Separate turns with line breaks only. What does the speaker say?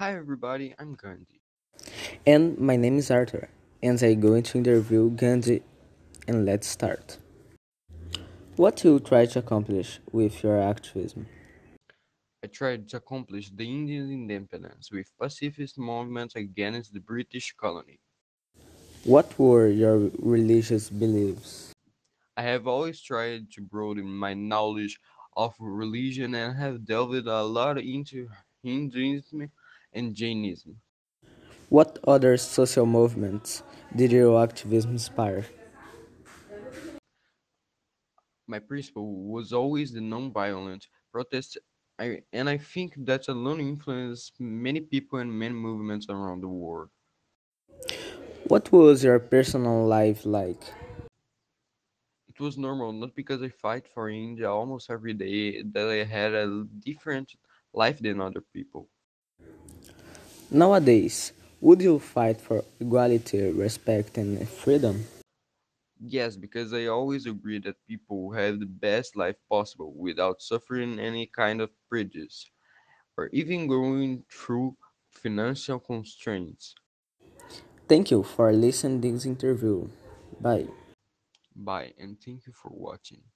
Hi everybody, I'm Gandhi.
And my name is Arthur, and I'm going to interview Gandhi. And let's start. What do you try to accomplish with your activism?
I tried to accomplish the Indian independence with pacifist movements against the British colony.
What were your religious beliefs?
I have always tried to broaden my knowledge of religion and have delved a lot into Hinduism and Jainism.
What other social movements did your activism inspire?
My principle was always the non-violent protest I, and I think that alone influenced many people and many movements around the world.
What was your personal life like?
It was normal, not because I fight for India almost every day, that I had a different life than other people.
Nowadays, would you fight for equality, respect, and freedom?
Yes, because I always agree that people have the best life possible without suffering any kind of prejudice or even going through financial constraints.
Thank you for listening to this interview. Bye.
Bye, and thank you for watching.